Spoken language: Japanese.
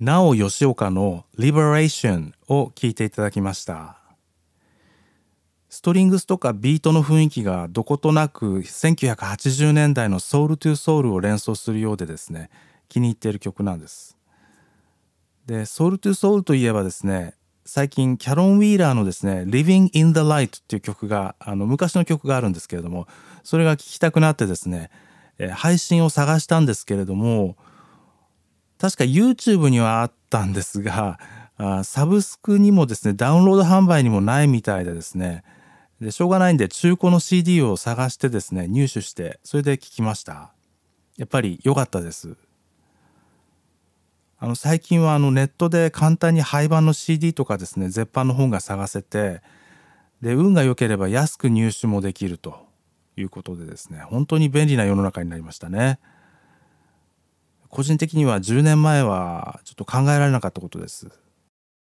なお吉岡の Liberation を聴いていただきました。ストリングスとかビートの雰囲気がどことなく1980年代のソウルトゥソウルを連想するようでですね気に入っている曲なんです。でソウルトゥソウルといえばですね最近キャロン・ウィーラーのですね「Living in the Light」っていう曲があの昔の曲があるんですけれどもそれが聴きたくなってですね、配信を探したんですけれども確か YouTube にはあったんですがサブスクにもですねダウンロード販売にもないみたいでですね。でしょうがないんで中古の CD を探してですね入手してそれで聴きました。やっぱり良かったです。あの最近はあのネットで簡単に廃盤の CD とかですね絶版の本が探せてで運が良ければ安く入手もできるということでですね本当に便利な世の中になりましたね。個人的には10年前はちょっと考えられなかったことです。